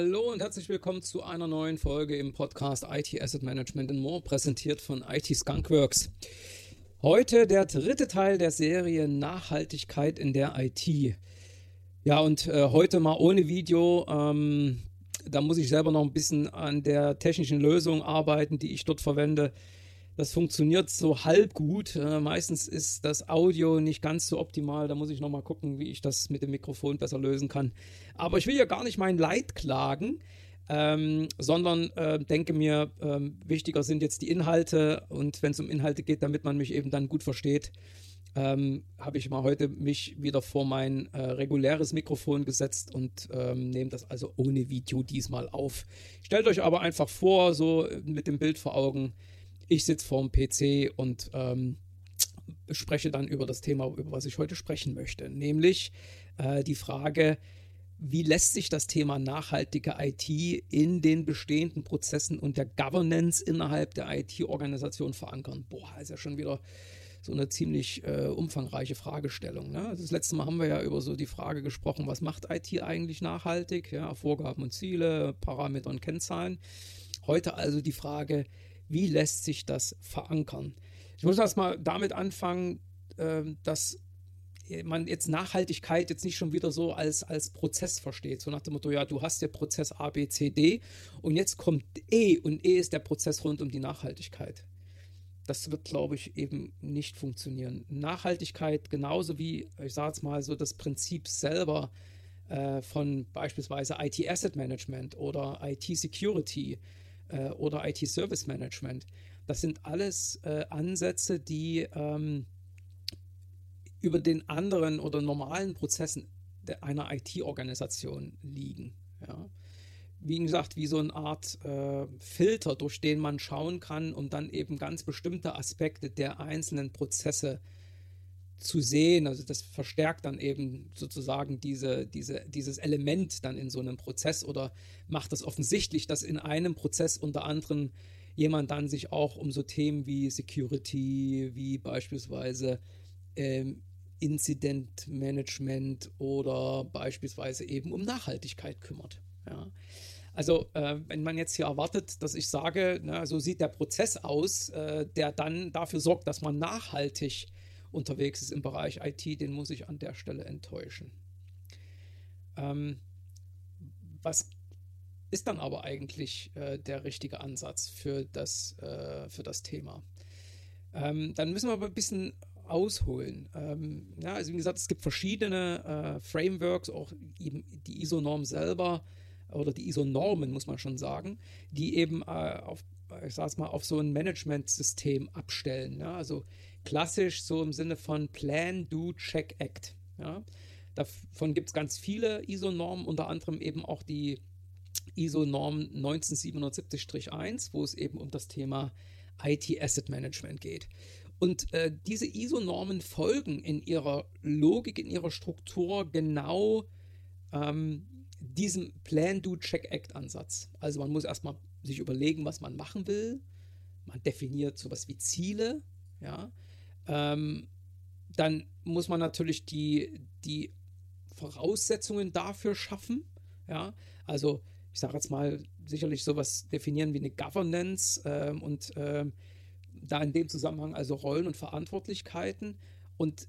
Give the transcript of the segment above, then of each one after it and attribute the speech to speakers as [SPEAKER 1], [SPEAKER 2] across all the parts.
[SPEAKER 1] Hallo und herzlich willkommen zu einer neuen Folge im Podcast IT Asset Management and More, präsentiert von IT Skunkworks. Heute der dritte Teil der Serie Nachhaltigkeit in der IT. Ja, und äh, heute mal ohne Video. Ähm, da muss ich selber noch ein bisschen an der technischen Lösung arbeiten, die ich dort verwende. Das funktioniert so halb gut. Äh, meistens ist das Audio nicht ganz so optimal. Da muss ich nochmal gucken, wie ich das mit dem Mikrofon besser lösen kann. Aber ich will ja gar nicht mein Leid klagen, ähm, sondern äh, denke mir, äh, wichtiger sind jetzt die Inhalte. Und wenn es um Inhalte geht, damit man mich eben dann gut versteht, ähm, habe ich mal heute mich wieder vor mein äh, reguläres Mikrofon gesetzt und ähm, nehme das also ohne Video diesmal auf. Stellt euch aber einfach vor, so mit dem Bild vor Augen, ich sitze vorm PC und ähm, spreche dann über das Thema, über was ich heute sprechen möchte, nämlich äh, die Frage, wie lässt sich das Thema nachhaltige IT in den bestehenden Prozessen und der Governance innerhalb der IT-Organisation verankern? Boah, ist ja schon wieder so eine ziemlich äh, umfangreiche Fragestellung. Ne? Also das letzte Mal haben wir ja über so die Frage gesprochen, was macht IT eigentlich nachhaltig? Ja, Vorgaben und Ziele, Parameter und Kennzahlen. Heute also die Frage, wie lässt sich das verankern? Ich muss erstmal damit anfangen, ähm, dass man jetzt Nachhaltigkeit jetzt nicht schon wieder so als, als Prozess versteht. So nach dem Motto, ja, du hast der Prozess A, B, C, D und jetzt kommt E und E ist der Prozess rund um die Nachhaltigkeit. Das wird, glaube ich, eben nicht funktionieren. Nachhaltigkeit, genauso wie, ich sage es mal so, das Prinzip selber äh, von beispielsweise IT Asset Management oder IT Security, äh, oder IT-Service Management. Das sind alles äh, Ansätze, die ähm, über den anderen oder normalen Prozessen einer IT-Organisation liegen. Ja. Wie gesagt, wie so eine Art äh, Filter, durch den man schauen kann, um dann eben ganz bestimmte Aspekte der einzelnen Prozesse äh, zu sehen. Also das verstärkt dann eben sozusagen diese, diese, dieses Element dann in so einem Prozess oder macht es das offensichtlich, dass in einem Prozess unter anderem jemand dann sich auch um so Themen wie Security, wie beispielsweise ähm, Incident Management oder beispielsweise eben um Nachhaltigkeit kümmert. Ja. Also äh, wenn man jetzt hier erwartet, dass ich sage, na, so sieht der Prozess aus, äh, der dann dafür sorgt, dass man nachhaltig unterwegs ist im Bereich IT, den muss ich an der Stelle enttäuschen. Ähm, was ist dann aber eigentlich äh, der richtige Ansatz für das, äh, für das Thema? Ähm, dann müssen wir aber ein bisschen ausholen. Ähm, ja, also wie gesagt, es gibt verschiedene äh, Frameworks, auch eben die ISO-Norm selber oder die ISO-Normen, muss man schon sagen, die eben äh, auf, ich sag's mal, auf so ein Management-System abstellen. Ja? Also klassisch so im Sinne von Plan, Do, Check, Act. Ja? Davon gibt es ganz viele ISO-Normen, unter anderem eben auch die ISO-Norm 1977-1, wo es eben um das Thema IT-Asset Management geht. Und äh, diese ISO-Normen folgen in ihrer Logik, in ihrer Struktur genau ähm, diesem Plan-Do-Check-Act-Ansatz. Also man muss erstmal sich überlegen, was man machen will. Man definiert sowas wie Ziele, ja. Ähm, dann muss man natürlich die, die Voraussetzungen dafür schaffen. Ja, also ich sage jetzt mal sicherlich sowas definieren wie eine Governance ähm, und ähm, da in dem Zusammenhang also Rollen und Verantwortlichkeiten und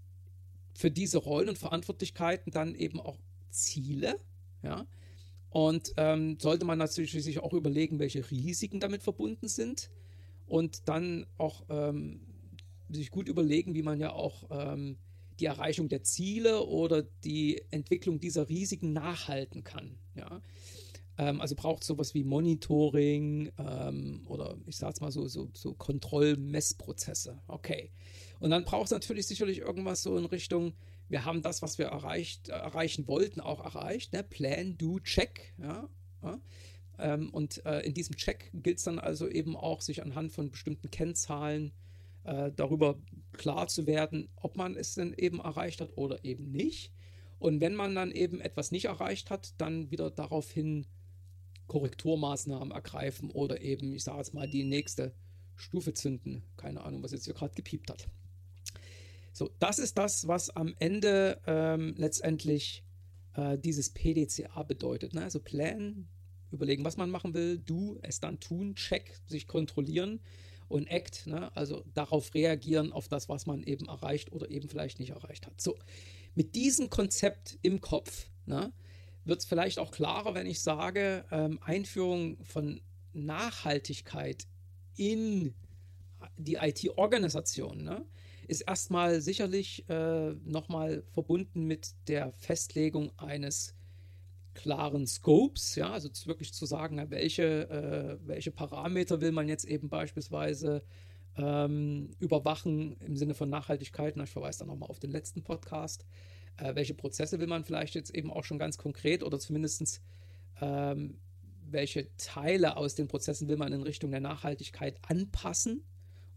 [SPEAKER 1] für diese Rollen und Verantwortlichkeiten dann eben auch Ziele. Ja, und ähm, sollte man natürlich sich auch überlegen, welche Risiken damit verbunden sind und dann auch ähm, sich gut überlegen, wie man ja auch ähm, die Erreichung der Ziele oder die Entwicklung dieser Risiken nachhalten kann. Ja? Ähm, also braucht sowas wie Monitoring ähm, oder ich sage es mal so, so, so Kontrollmessprozesse. Okay. Und dann braucht es natürlich sicherlich irgendwas so in Richtung, wir haben das, was wir erreicht, erreichen wollten, auch erreicht. Ne? Plan, do, check. Ja? ja? Ähm, und äh, in diesem Check gilt es dann also eben auch, sich anhand von bestimmten Kennzahlen äh, darüber klar zu werden, ob man es denn eben erreicht hat oder eben nicht. Und wenn man dann eben etwas nicht erreicht hat, dann wieder daraufhin Korrekturmaßnahmen ergreifen oder eben, ich sage jetzt mal, die nächste Stufe zünden. Keine Ahnung, was jetzt hier gerade gepiept hat. So, das ist das, was am Ende ähm, letztendlich äh, dieses PDCA bedeutet. Ne? Also Plan, überlegen, was man machen will, do, es dann tun, check, sich kontrollieren und act, ne? also darauf reagieren, auf das, was man eben erreicht oder eben vielleicht nicht erreicht hat. So, mit diesem Konzept im Kopf ne, wird es vielleicht auch klarer, wenn ich sage, ähm, Einführung von Nachhaltigkeit in die IT-Organisation ne, ist erstmal sicherlich äh, nochmal verbunden mit der Festlegung eines klaren Scopes, ja, also wirklich zu sagen, welche, äh, welche Parameter will man jetzt eben beispielsweise ähm, überwachen im Sinne von Nachhaltigkeit. Na, ich verweise da nochmal auf den letzten Podcast. Äh, welche Prozesse will man vielleicht jetzt eben auch schon ganz konkret oder zumindest ähm, welche Teile aus den Prozessen will man in Richtung der Nachhaltigkeit anpassen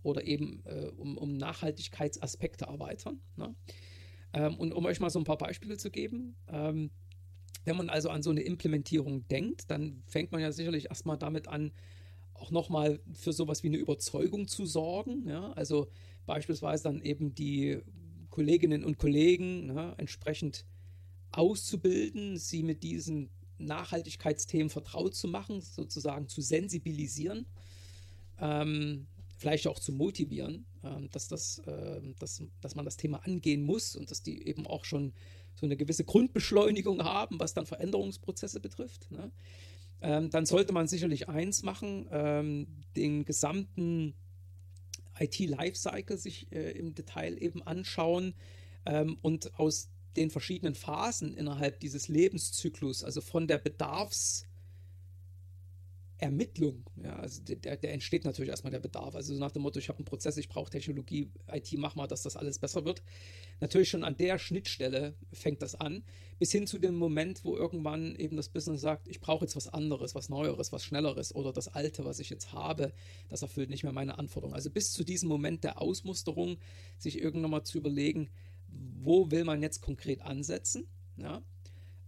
[SPEAKER 1] oder eben äh, um, um Nachhaltigkeitsaspekte erweitern. Ne? Ähm, und um euch mal so ein paar Beispiele zu geben, ähm, wenn man also an so eine Implementierung denkt, dann fängt man ja sicherlich erstmal damit an, auch nochmal für sowas wie eine Überzeugung zu sorgen. Ja? Also beispielsweise dann eben die Kolleginnen und Kollegen ne, entsprechend auszubilden, sie mit diesen Nachhaltigkeitsthemen vertraut zu machen, sozusagen zu sensibilisieren, ähm, vielleicht auch zu motivieren, ähm, dass, das, äh, dass, dass man das Thema angehen muss und dass die eben auch schon so eine gewisse Grundbeschleunigung haben, was dann Veränderungsprozesse betrifft. Ne? Ähm, dann sollte man sicherlich eins machen, ähm, den gesamten IT-Lifecycle sich äh, im Detail eben anschauen ähm, und aus den verschiedenen Phasen innerhalb dieses Lebenszyklus, also von der Bedarfs- Ermittlung. Ja, also der, der entsteht natürlich erstmal der Bedarf. Also nach dem Motto, ich habe einen Prozess, ich brauche Technologie, IT, mach mal, dass das alles besser wird. Natürlich schon an der Schnittstelle fängt das an, bis hin zu dem Moment, wo irgendwann eben das Business sagt, ich brauche jetzt was anderes, was Neueres, was Schnelleres oder das Alte, was ich jetzt habe, das erfüllt nicht mehr meine Anforderungen. Also bis zu diesem Moment der Ausmusterung, sich irgendwann mal zu überlegen, wo will man jetzt konkret ansetzen. Ja?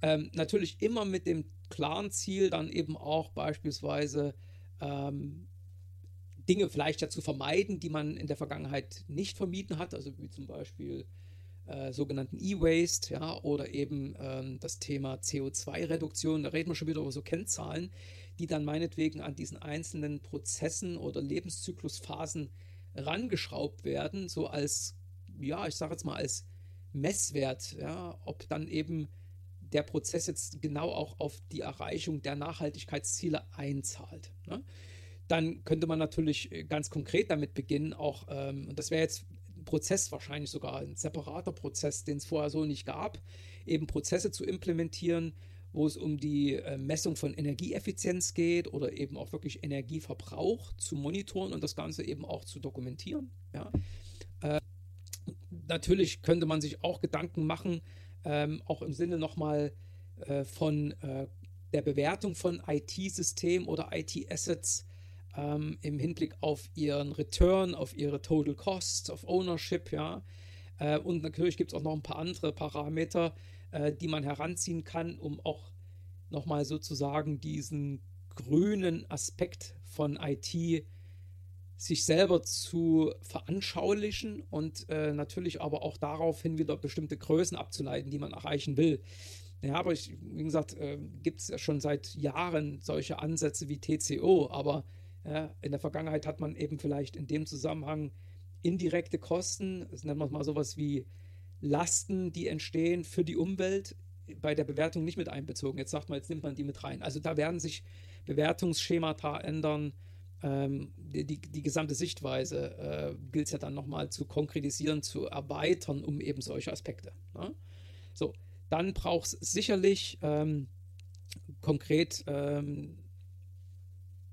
[SPEAKER 1] Ähm, natürlich immer mit dem klaren Ziel, dann eben auch beispielsweise ähm, Dinge vielleicht ja zu vermeiden, die man in der Vergangenheit nicht vermieden hat, also wie zum Beispiel äh, sogenannten E-Waste, ja, oder eben ähm, das Thema CO2-Reduktion. Da reden wir schon wieder über so Kennzahlen, die dann meinetwegen an diesen einzelnen Prozessen oder Lebenszyklusphasen rangeschraubt werden, so als, ja, ich sage jetzt mal als Messwert, ja, ob dann eben der Prozess jetzt genau auch auf die Erreichung der Nachhaltigkeitsziele einzahlt. Ne? Dann könnte man natürlich äh, ganz konkret damit beginnen, auch, ähm, und das wäre jetzt ein Prozess wahrscheinlich sogar ein separater Prozess, den es vorher so nicht gab, eben Prozesse zu implementieren, wo es um die äh, Messung von Energieeffizienz geht oder eben auch wirklich Energieverbrauch zu monitoren und das Ganze eben auch zu dokumentieren. Ja. Äh, natürlich könnte man sich auch Gedanken machen, ähm, auch im Sinne nochmal äh, von äh, der Bewertung von IT-Systemen oder IT-Assets ähm, im Hinblick auf ihren Return, auf ihre Total Cost, auf Ownership, ja. Äh, und natürlich gibt es auch noch ein paar andere Parameter, äh, die man heranziehen kann, um auch nochmal sozusagen diesen grünen Aspekt von IT sich selber zu veranschaulichen und äh, natürlich aber auch daraufhin wieder bestimmte Größen abzuleiten, die man erreichen will. Ja, aber ich, wie gesagt, äh, gibt es ja schon seit Jahren solche Ansätze wie TCO, aber ja, in der Vergangenheit hat man eben vielleicht in dem Zusammenhang indirekte Kosten, das nennt man mal sowas wie Lasten, die entstehen für die Umwelt, bei der Bewertung nicht mit einbezogen. Jetzt sagt man, jetzt nimmt man die mit rein. Also da werden sich Bewertungsschemata ändern ähm, die, die, gesamte Sichtweise äh, gilt es ja dann nochmal zu konkretisieren, zu erweitern, um eben solche Aspekte. Ne? So, dann braucht es sicherlich ähm, konkret ähm,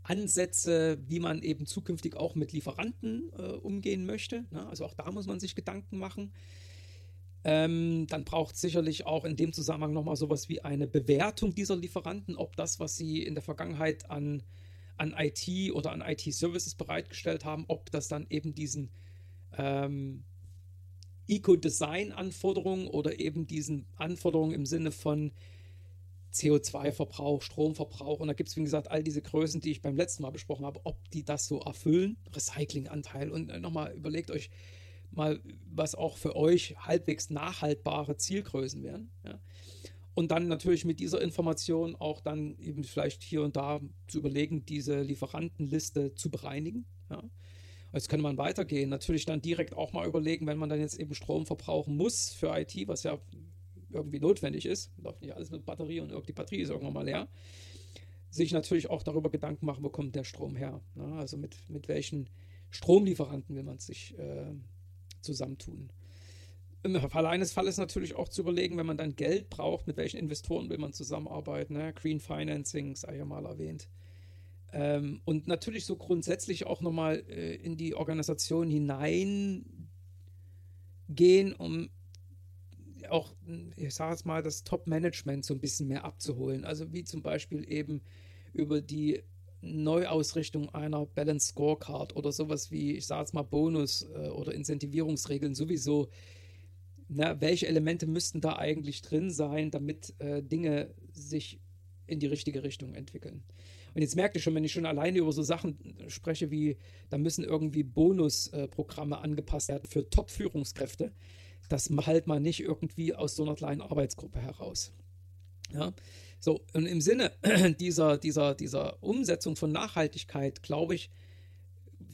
[SPEAKER 1] Ansätze, wie man eben zukünftig auch mit Lieferanten äh, umgehen möchte. Ne? Also auch da muss man sich Gedanken machen. Ähm, dann braucht es sicherlich auch in dem Zusammenhang nochmal sowas wie eine Bewertung dieser Lieferanten, ob das, was sie in der Vergangenheit an an IT oder an IT-Services bereitgestellt haben, ob das dann eben diesen ähm, Eco-Design-Anforderungen oder eben diesen Anforderungen im Sinne von CO2-Verbrauch, Stromverbrauch und da gibt es, wie gesagt, all diese Größen, die ich beim letzten Mal besprochen habe, ob die das so erfüllen, Recyclinganteil und nochmal überlegt euch mal, was auch für euch halbwegs nachhaltbare Zielgrößen wären. Ja. Und dann natürlich mit dieser Information auch dann eben vielleicht hier und da zu überlegen, diese Lieferantenliste zu bereinigen. Ja. Jetzt könnte man weitergehen. Natürlich dann direkt auch mal überlegen, wenn man dann jetzt eben Strom verbrauchen muss für IT, was ja irgendwie notwendig ist, läuft nicht alles mit Batterie und die Batterie ist irgendwann mal leer, sich natürlich auch darüber Gedanken machen, wo kommt der Strom her. Ne? Also mit, mit welchen Stromlieferanten will man sich äh, zusammentun. Im Fall eines Falles natürlich auch zu überlegen, wenn man dann Geld braucht, mit welchen Investoren will man zusammenarbeiten. Ne? Green Financing sei ja mal erwähnt. Ähm, und natürlich so grundsätzlich auch nochmal äh, in die Organisation hineingehen, um auch, ich sage jetzt mal, das Top-Management so ein bisschen mehr abzuholen. Also wie zum Beispiel eben über die Neuausrichtung einer Balance Scorecard oder sowas wie, ich sage jetzt mal, Bonus äh, oder Incentivierungsregeln sowieso. Na, welche Elemente müssten da eigentlich drin sein, damit äh, Dinge sich in die richtige Richtung entwickeln? Und jetzt merkt ihr schon, wenn ich schon alleine über so Sachen spreche, wie da müssen irgendwie Bonusprogramme äh, angepasst werden für Top-Führungskräfte, das halt mal nicht irgendwie aus so einer kleinen Arbeitsgruppe heraus. Ja, so, und im Sinne dieser, dieser, dieser Umsetzung von Nachhaltigkeit, glaube ich,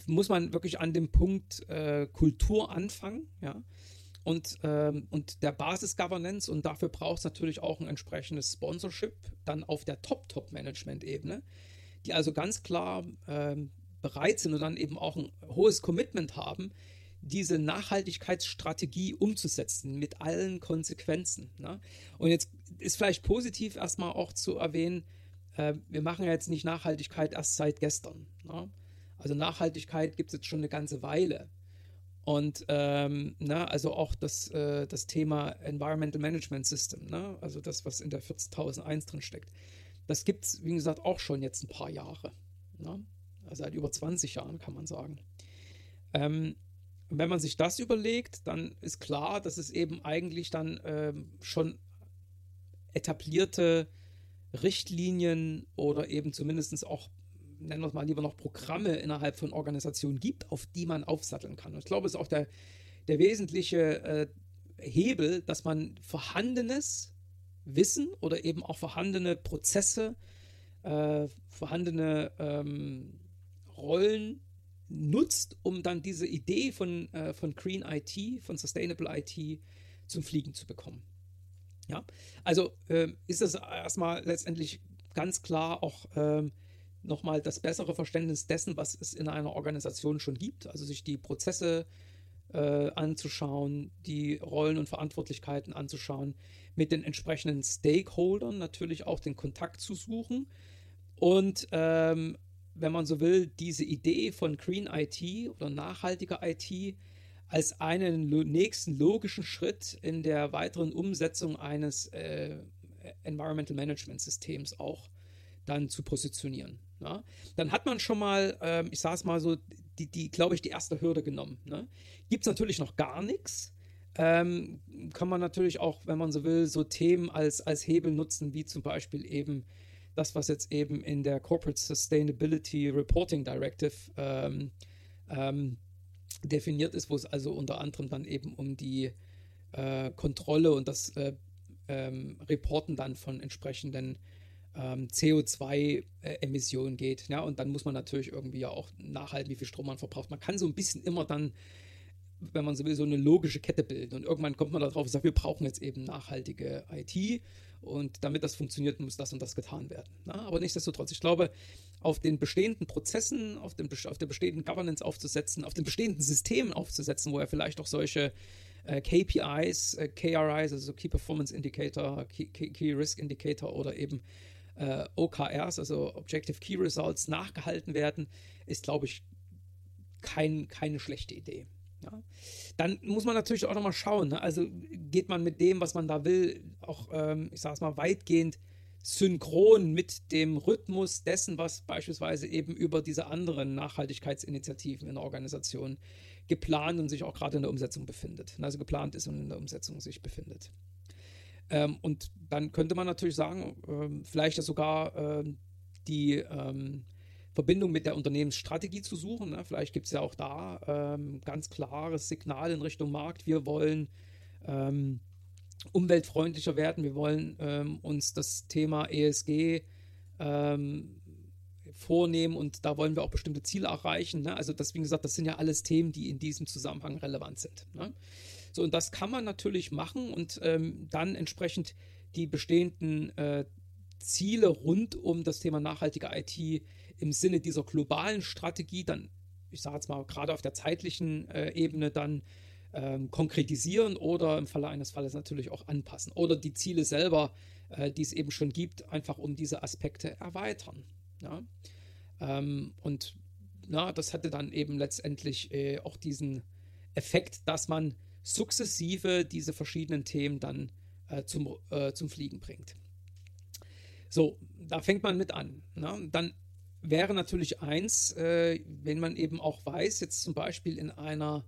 [SPEAKER 1] muss man wirklich an dem Punkt äh, Kultur anfangen, ja, und, ähm, und der Basis-Governance und dafür braucht es natürlich auch ein entsprechendes Sponsorship dann auf der Top-Top-Management-Ebene, die also ganz klar ähm, bereit sind und dann eben auch ein hohes Commitment haben, diese Nachhaltigkeitsstrategie umzusetzen mit allen Konsequenzen. Ne? Und jetzt ist vielleicht positiv erstmal auch zu erwähnen, äh, wir machen ja jetzt nicht Nachhaltigkeit erst seit gestern. Ne? Also Nachhaltigkeit gibt es jetzt schon eine ganze Weile. Und ähm, na, ne, also auch das, äh, das Thema Environmental Management System, ne? also das, was in der 14001 drin steckt, das gibt es, wie gesagt, auch schon jetzt ein paar Jahre. Ne? Also seit über 20 Jahren kann man sagen. Ähm, wenn man sich das überlegt, dann ist klar, dass es eben eigentlich dann ähm, schon etablierte Richtlinien oder eben zumindest auch, nennen wir es mal lieber noch Programme innerhalb von Organisationen gibt, auf die man aufsatteln kann. Und ich glaube, es ist auch der, der wesentliche äh, Hebel, dass man vorhandenes Wissen oder eben auch vorhandene Prozesse, äh, vorhandene ähm, Rollen nutzt, um dann diese Idee von, äh, von Green IT, von Sustainable IT zum Fliegen zu bekommen. Ja, also äh, ist es erstmal letztendlich ganz klar auch ähm, nochmal das bessere Verständnis dessen, was es in einer Organisation schon gibt, also sich die Prozesse äh, anzuschauen, die Rollen und Verantwortlichkeiten anzuschauen, mit den entsprechenden Stakeholdern natürlich auch den Kontakt zu suchen und ähm, wenn man so will, diese Idee von Green IT oder nachhaltiger IT als einen nächsten logischen Schritt in der weiteren Umsetzung eines äh, Environmental Management Systems auch dann zu positionieren. Ja? Dann hat man schon mal, ähm, ich sage es mal so, die, die glaube ich, die erste Hürde genommen. Ne? Gibt es natürlich noch gar nichts. Ähm, kann man natürlich auch, wenn man so will, so Themen als, als Hebel nutzen, wie zum Beispiel eben das, was jetzt eben in der Corporate Sustainability Reporting Directive ähm, ähm, definiert ist, wo es also unter anderem dann eben um die äh, Kontrolle und das äh, ähm, Reporten dann von entsprechenden ähm, CO2-Emissionen geht. Ja, und dann muss man natürlich irgendwie ja auch nachhalten, wie viel Strom man verbraucht. Man kann so ein bisschen immer dann wenn man so will, so eine logische Kette bilden. Und irgendwann kommt man darauf und sagt, wir brauchen jetzt eben nachhaltige IT und damit das funktioniert, muss das und das getan werden. Na, aber nichtsdestotrotz, ich glaube, auf den bestehenden Prozessen, auf, den, auf der bestehenden Governance aufzusetzen, auf den bestehenden Systemen aufzusetzen, wo er vielleicht auch solche äh, KPIs, äh, KRIs, also Key Performance Indicator, Key, Key Risk Indicator oder eben äh, OKRs, also Objective Key Results, nachgehalten werden, ist, glaube ich, kein, keine schlechte Idee. Ja. Dann muss man natürlich auch nochmal schauen. Ne? Also geht man mit dem, was man da will, auch, ähm, ich sage es mal, weitgehend synchron mit dem Rhythmus dessen, was beispielsweise eben über diese anderen Nachhaltigkeitsinitiativen in der Organisation geplant und sich auch gerade in der Umsetzung befindet. Also geplant ist und in der Umsetzung sich befindet. Ähm, und dann könnte man natürlich sagen, ähm, vielleicht sogar ähm, die ähm, Verbindung mit der Unternehmensstrategie zu suchen. Ne? Vielleicht gibt es ja auch da ähm, ganz klares Signal in Richtung Markt. Wir wollen umweltfreundlicher werden, wir wollen uns das Thema ESG vornehmen und da wollen wir auch bestimmte Ziele erreichen. Ne? Also das, wie gesagt, das sind ja alles Themen, die in diesem Zusammenhang relevant sind. Ne? So, und das kann man natürlich machen und ähm, dann entsprechend die bestehenden äh, Ziele rund um das Thema nachhaltige IT im Sinne dieser globalen Strategie dann, ich sage jetzt mal, gerade auf der zeitlichen äh, Ebene dann ähm, konkretisieren oder im Falle eines Falles natürlich auch anpassen. Oder die Ziele selber, äh, die es eben schon gibt, einfach um diese Aspekte erweitern. Ja? Ähm, und na, das hatte dann eben letztendlich äh, auch diesen Effekt, dass man sukzessive diese verschiedenen Themen dann äh, zum, äh, zum Fliegen bringt. So, da fängt man mit an. Ne? Dann wäre natürlich eins, äh, wenn man eben auch weiß, jetzt zum Beispiel in einer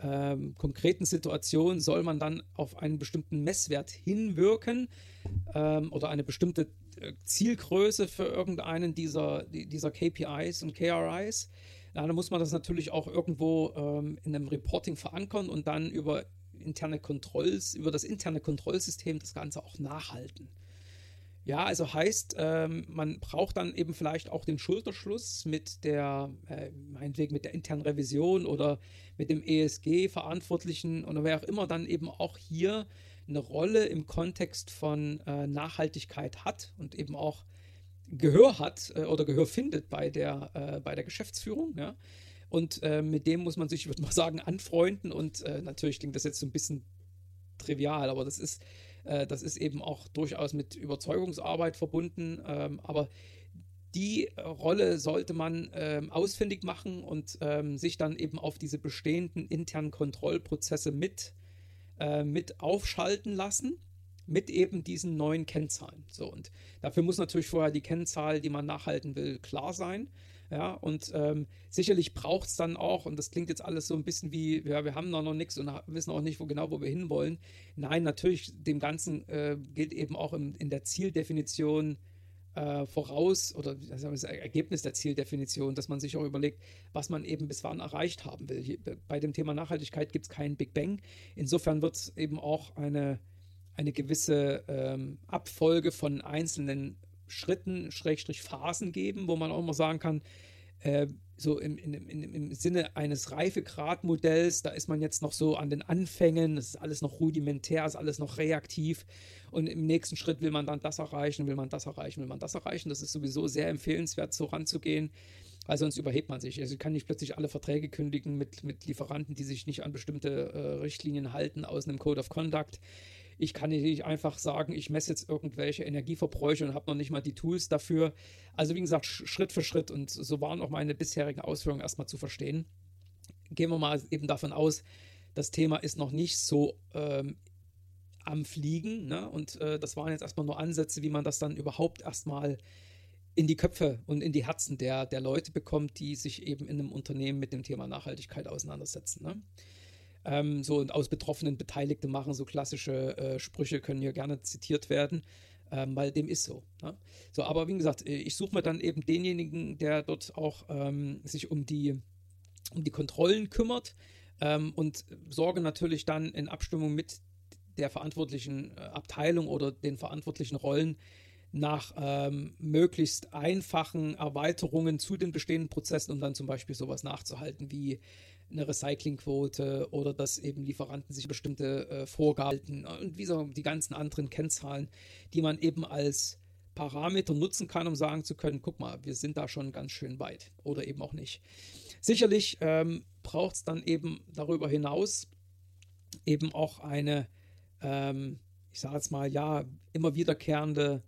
[SPEAKER 1] ähm, konkreten Situation soll man dann auf einen bestimmten Messwert hinwirken ähm, oder eine bestimmte äh, Zielgröße für irgendeinen dieser, dieser KPIs und KRIs. Dann muss man das natürlich auch irgendwo ähm, in einem Reporting verankern und dann über interne Kontrolls, über das interne Kontrollsystem das Ganze auch nachhalten. Ja, also heißt, ähm, man braucht dann eben vielleicht auch den Schulterschluss mit der, äh, meinetwegen mit der internen Revision oder mit dem ESG-Verantwortlichen oder wer auch immer dann eben auch hier eine Rolle im Kontext von äh, Nachhaltigkeit hat und eben auch Gehör hat äh, oder Gehör findet bei der, äh, bei der Geschäftsführung. Ja? Und äh, mit dem muss man sich, ich würde mal sagen, anfreunden. Und äh, natürlich klingt das jetzt so ein bisschen trivial, aber das ist äh, das ist eben auch durchaus mit Überzeugungsarbeit verbunden. Ähm, aber die Rolle sollte man ähm, ausfindig machen und ähm, sich dann eben auf diese bestehenden internen Kontrollprozesse mit, äh, mit aufschalten lassen, mit eben diesen neuen Kennzahlen. So, und dafür muss natürlich vorher die Kennzahl, die man nachhalten will, klar sein. Ja, und ähm, sicherlich braucht es dann auch, und das klingt jetzt alles so ein bisschen wie, ja, wir haben da noch nichts und wissen auch nicht, wo genau, wo wir hinwollen. Nein, natürlich, dem Ganzen äh, gilt eben auch im, in der Zieldefinition äh, voraus oder das Ergebnis der Zieldefinition, dass man sich auch überlegt, was man eben bis wann erreicht haben will. Hier, bei dem Thema Nachhaltigkeit gibt es keinen Big Bang. Insofern wird es eben auch eine, eine gewisse ähm, Abfolge von einzelnen Schritten, Schrägstrich Phasen geben, wo man auch mal sagen kann, äh, so im, im, im, im Sinne eines Reifegradmodells, da ist man jetzt noch so an den Anfängen, das ist alles noch rudimentär, ist alles noch reaktiv und im nächsten Schritt will man dann das erreichen, will man das erreichen, will man das erreichen. Das ist sowieso sehr empfehlenswert, so ranzugehen, weil sonst überhebt man sich. Also ich kann nicht plötzlich alle Verträge kündigen mit, mit Lieferanten, die sich nicht an bestimmte äh, Richtlinien halten aus einem Code of Conduct. Ich kann nicht einfach sagen, ich messe jetzt irgendwelche Energieverbräuche und habe noch nicht mal die Tools dafür. Also wie gesagt, Schritt für Schritt und so waren auch meine bisherigen Ausführungen erstmal zu verstehen. Gehen wir mal eben davon aus, das Thema ist noch nicht so ähm, am Fliegen. Ne? Und äh, das waren jetzt erstmal nur Ansätze, wie man das dann überhaupt erstmal in die Köpfe und in die Herzen der, der Leute bekommt, die sich eben in einem Unternehmen mit dem Thema Nachhaltigkeit auseinandersetzen. Ne? Ähm, so und aus Betroffenen Beteiligte machen, so klassische äh, Sprüche können hier gerne zitiert werden, ähm, weil dem ist so. Ne? So, aber wie gesagt, äh, ich suche mir dann eben denjenigen, der dort auch ähm, sich um die, um die Kontrollen kümmert ähm, und sorge natürlich dann in Abstimmung mit der verantwortlichen äh, Abteilung oder den verantwortlichen Rollen nach ähm, möglichst einfachen Erweiterungen zu den bestehenden Prozessen, um dann zum Beispiel sowas nachzuhalten wie eine Recyclingquote oder dass eben Lieferanten sich bestimmte äh, Vorgaben und wie so die ganzen anderen Kennzahlen, die man eben als Parameter nutzen kann, um sagen zu können, guck mal, wir sind da schon ganz schön weit oder eben auch nicht. Sicherlich ähm, braucht es dann eben darüber hinaus eben auch eine, ähm, ich sage jetzt mal, ja, immer wiederkehrende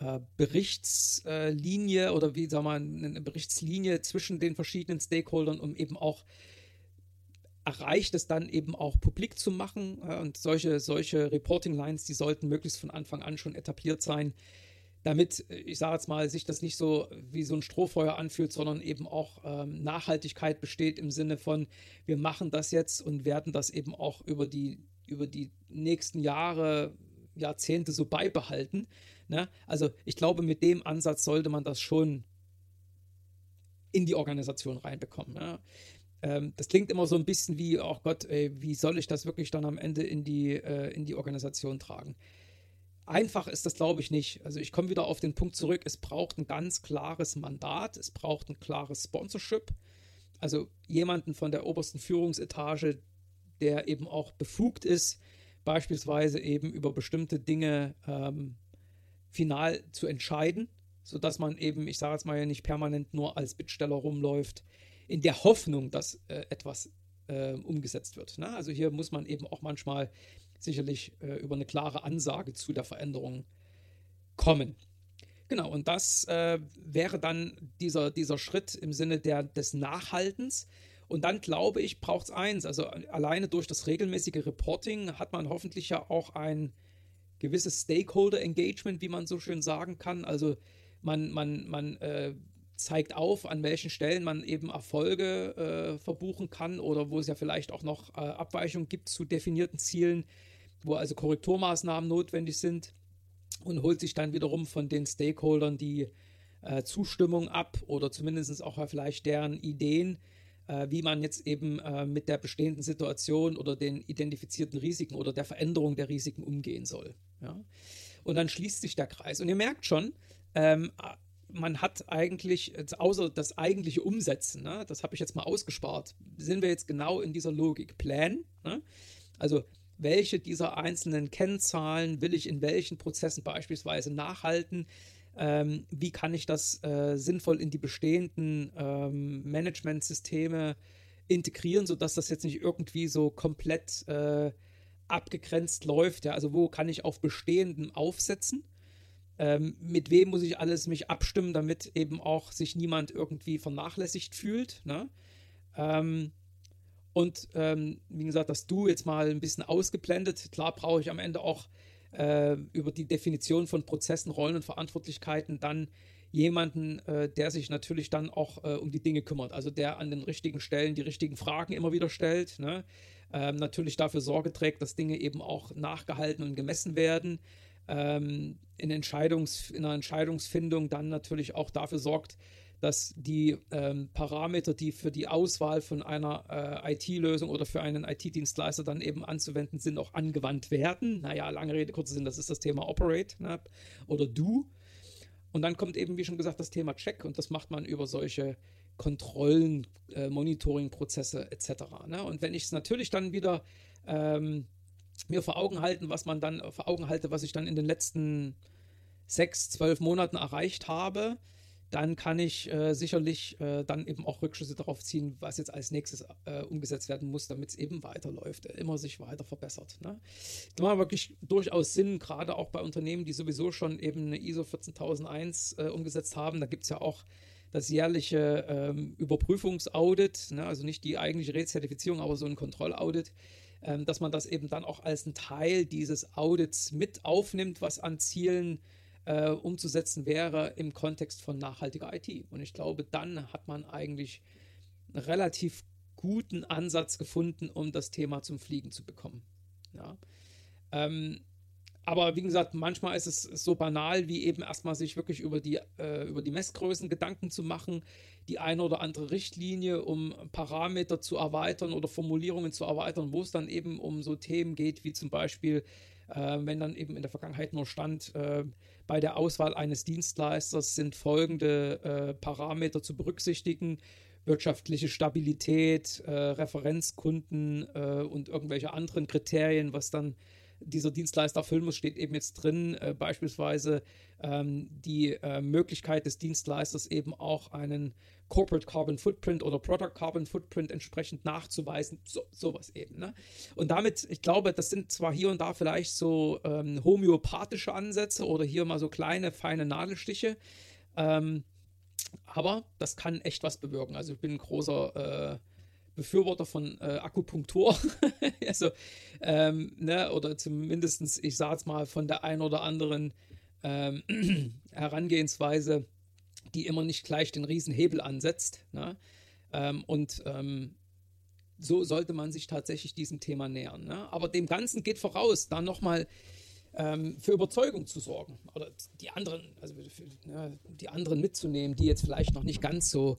[SPEAKER 1] äh, Berichtslinie oder wie sagen wir, eine Berichtslinie zwischen den verschiedenen Stakeholdern, um eben auch erreicht es dann eben auch publik zu machen. Und solche, solche Reporting-Lines, die sollten möglichst von Anfang an schon etabliert sein, damit, ich sage jetzt mal, sich das nicht so wie so ein Strohfeuer anfühlt, sondern eben auch ähm, Nachhaltigkeit besteht im Sinne von, wir machen das jetzt und werden das eben auch über die, über die nächsten Jahre, Jahrzehnte so beibehalten. Ne? Also ich glaube, mit dem Ansatz sollte man das schon in die Organisation reinbekommen. Ne? Ähm, das klingt immer so ein bisschen wie, oh Gott, ey, wie soll ich das wirklich dann am Ende in die, äh, in die Organisation tragen? Einfach ist das, glaube ich, nicht. Also ich komme wieder auf den Punkt zurück, es braucht ein ganz klares Mandat, es braucht ein klares Sponsorship. Also jemanden von der obersten Führungsetage, der eben auch befugt ist, beispielsweise eben über bestimmte Dinge ähm, final zu entscheiden, sodass man eben, ich sage jetzt mal ja nicht permanent nur als Bittsteller rumläuft, in der Hoffnung, dass äh, etwas äh, umgesetzt wird. Ne? Also hier muss man eben auch manchmal sicherlich äh, über eine klare Ansage zu der Veränderung kommen. Genau, und das äh, wäre dann dieser, dieser Schritt im Sinne der, des Nachhaltens. Und dann glaube ich, braucht es eins. Also alleine durch das regelmäßige Reporting hat man hoffentlich ja auch ein gewisses Stakeholder-Engagement, wie man so schön sagen kann. Also man, man, man äh, zeigt auf, an welchen Stellen man eben Erfolge äh, verbuchen kann oder wo es ja vielleicht auch noch äh, Abweichungen gibt zu definierten Zielen, wo also Korrekturmaßnahmen notwendig sind und holt sich dann wiederum von den Stakeholdern die äh, Zustimmung ab oder zumindest auch vielleicht deren Ideen, äh, wie man jetzt eben äh, mit der bestehenden Situation oder den identifizierten Risiken oder der Veränderung der Risiken umgehen soll. Ja? Und dann schließt sich der Kreis. Und ihr merkt schon, ähm, man hat eigentlich, außer das eigentliche Umsetzen, ne, das habe ich jetzt mal ausgespart, sind wir jetzt genau in dieser Logik. Plan, ne? also welche dieser einzelnen Kennzahlen will ich in welchen Prozessen beispielsweise nachhalten, ähm, wie kann ich das äh, sinnvoll in die bestehenden ähm, Managementsysteme integrieren, sodass das jetzt nicht irgendwie so komplett äh, abgegrenzt läuft. Ja? Also wo kann ich auf bestehendem aufsetzen? Ähm, mit wem muss ich alles mich abstimmen, damit eben auch sich niemand irgendwie vernachlässigt fühlt. Ne? Ähm, und ähm, wie gesagt, das Du jetzt mal ein bisschen ausgeblendet. Klar brauche ich am Ende auch äh, über die Definition von Prozessen, Rollen und Verantwortlichkeiten dann jemanden, äh, der sich natürlich dann auch äh, um die Dinge kümmert. Also der an den richtigen Stellen die richtigen Fragen immer wieder stellt. Ne? Ähm, natürlich dafür Sorge trägt, dass Dinge eben auch nachgehalten und gemessen werden. Ähm, in, Entscheidungs-, in einer Entscheidungsfindung dann natürlich auch dafür sorgt, dass die ähm, Parameter, die für die Auswahl von einer äh, IT-Lösung oder für einen IT-Dienstleister dann eben anzuwenden sind, auch angewandt werden. Naja, lange Rede, kurzer Sinn, das ist das Thema Operate ne? oder Do. Und dann kommt eben, wie schon gesagt, das Thema Check und das macht man über solche Kontrollen, äh, Monitoring-Prozesse etc. Ne? Und wenn ich es natürlich dann wieder ähm, mir vor Augen halten, was man dann vor Augen halte, was ich dann in den letzten sechs, zwölf Monaten erreicht habe, dann kann ich äh, sicherlich äh, dann eben auch Rückschlüsse darauf ziehen, was jetzt als nächstes äh, umgesetzt werden muss, damit es eben weiterläuft, äh, immer sich weiter verbessert. Ne? Das macht wirklich durchaus Sinn, gerade auch bei Unternehmen, die sowieso schon eben eine ISO 14001 äh, umgesetzt haben. Da gibt es ja auch das jährliche ähm, Überprüfungsaudit, ne? also nicht die eigentliche Rezertifizierung, aber so ein Kontrollaudit, dass man das eben dann auch als ein Teil dieses Audits mit aufnimmt, was an Zielen äh, umzusetzen wäre im Kontext von nachhaltiger IT. Und ich glaube, dann hat man eigentlich einen relativ guten Ansatz gefunden, um das Thema zum Fliegen zu bekommen. Ja. Ähm, aber wie gesagt, manchmal ist es so banal, wie eben erstmal sich wirklich über die, äh, über die Messgrößen Gedanken zu machen, die eine oder andere Richtlinie, um Parameter zu erweitern oder Formulierungen zu erweitern, wo es dann eben um so Themen geht, wie zum Beispiel, äh, wenn dann eben in der Vergangenheit nur stand, äh, bei der Auswahl eines Dienstleisters sind folgende äh, Parameter zu berücksichtigen. Wirtschaftliche Stabilität, äh, Referenzkunden äh, und irgendwelche anderen Kriterien, was dann dieser Dienstleister erfüllen muss, steht eben jetzt drin, äh, beispielsweise ähm, die äh, Möglichkeit des Dienstleisters eben auch einen Corporate Carbon Footprint oder Product Carbon Footprint entsprechend nachzuweisen, so, sowas eben. Ne? Und damit, ich glaube, das sind zwar hier und da vielleicht so ähm, homöopathische Ansätze oder hier mal so kleine, feine Nadelstiche, ähm, aber das kann echt was bewirken. Also ich bin ein großer äh, Befürworter von äh, Akupunktur. also, ähm, ne, oder zumindest, ich sage es mal, von der einen oder anderen ähm, Herangehensweise, die immer nicht gleich den Riesenhebel ansetzt. Ne? Ähm, und ähm, so sollte man sich tatsächlich diesem Thema nähern. Ne? Aber dem Ganzen geht voraus, dann nochmal ähm, für Überzeugung zu sorgen oder die anderen, also für, ja, die anderen mitzunehmen, die jetzt vielleicht noch nicht ganz so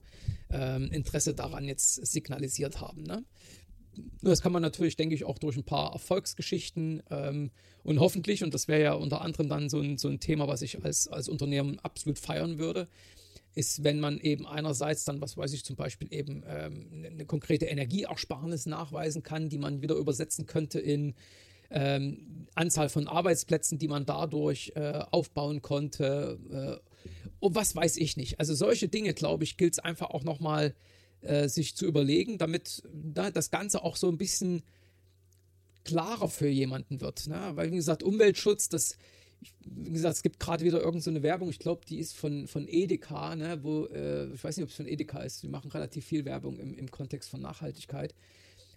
[SPEAKER 1] ähm, Interesse daran jetzt signalisiert haben. Ne? Das kann man natürlich, denke ich, auch durch ein paar Erfolgsgeschichten ähm, und hoffentlich, und das wäre ja unter anderem dann so ein, so ein Thema, was ich als, als Unternehmen absolut feiern würde, ist, wenn man eben einerseits dann, was weiß ich, zum Beispiel eben ähm, eine konkrete Energieersparnis nachweisen kann, die man wieder übersetzen könnte in ähm, Anzahl von Arbeitsplätzen, die man dadurch äh, aufbauen konnte. Äh, und was weiß ich nicht. Also solche Dinge, glaube ich, gilt es einfach auch nochmal äh, sich zu überlegen, damit na, das Ganze auch so ein bisschen klarer für jemanden wird. Ne? Weil, wie gesagt, Umweltschutz, das, wie gesagt, es gibt gerade wieder irgendeine so Werbung, ich glaube, die ist von, von Edeka, ne? wo, äh, ich weiß nicht, ob es von Edeka ist, die machen relativ viel Werbung im, im Kontext von Nachhaltigkeit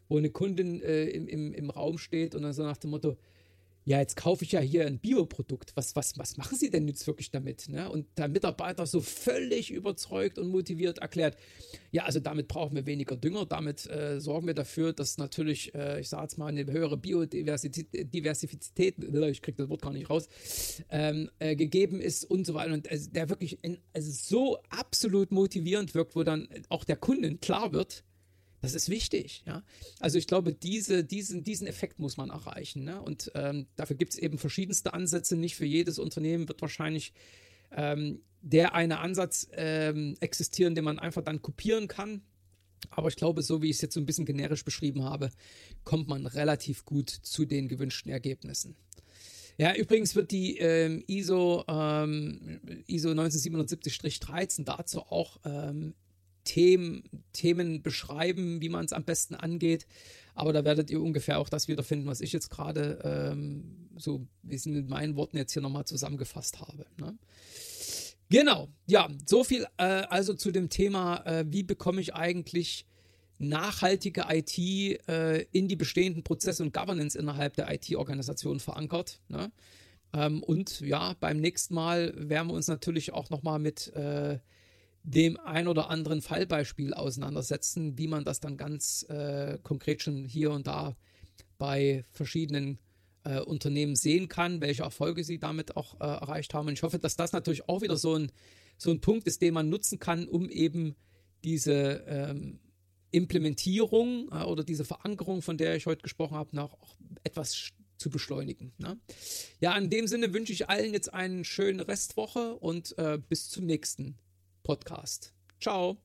[SPEAKER 1] wo eine Kundin äh, im, im, im Raum steht und dann so nach dem Motto, ja, jetzt kaufe ich ja hier ein Bioprodukt. Was, was, was machen Sie denn jetzt wirklich damit? Ne? Und der Mitarbeiter so völlig überzeugt und motiviert erklärt, ja, also damit brauchen wir weniger Dünger, damit äh, sorgen wir dafür, dass natürlich, äh, ich sage jetzt mal, eine höhere Biodiversität, Diversifizität, ich kriege das Wort gar nicht raus, ähm, äh, gegeben ist und so weiter. Und also der wirklich in, also so absolut motivierend wirkt, wo dann auch der Kunden klar wird, das ist wichtig, ja. Also ich glaube, diese, diesen, diesen Effekt muss man erreichen. Ne? Und ähm, dafür gibt es eben verschiedenste Ansätze. Nicht für jedes Unternehmen wird wahrscheinlich ähm, der eine Ansatz ähm, existieren, den man einfach dann kopieren kann. Aber ich glaube, so wie ich es jetzt so ein bisschen generisch beschrieben habe, kommt man relativ gut zu den gewünschten Ergebnissen. Ja, übrigens wird die ähm, ISO, ähm, ISO 1977-13 dazu auch ähm, Themen, Themen beschreiben, wie man es am besten angeht. Aber da werdet ihr ungefähr auch das wiederfinden, was ich jetzt gerade ähm, so, mit meinen Worten jetzt hier nochmal zusammengefasst habe. Ne? Genau, ja, so viel äh, also zu dem Thema, äh, wie bekomme ich eigentlich nachhaltige IT äh, in die bestehenden Prozesse und Governance innerhalb der IT-Organisation verankert. Ne? Ähm, und ja, beim nächsten Mal werden wir uns natürlich auch nochmal mit äh, dem ein oder anderen Fallbeispiel auseinandersetzen, wie man das dann ganz äh, konkret schon hier und da bei verschiedenen äh, Unternehmen sehen kann, welche Erfolge sie damit auch äh, erreicht haben. Und ich hoffe, dass das natürlich auch wieder so ein, so ein Punkt ist, den man nutzen kann, um eben diese ähm, Implementierung äh, oder diese Verankerung, von der ich heute gesprochen habe, noch auch etwas zu beschleunigen. Ne? Ja, in dem Sinne wünsche ich allen jetzt eine schöne Restwoche und äh, bis zum nächsten Podcast. Ciao.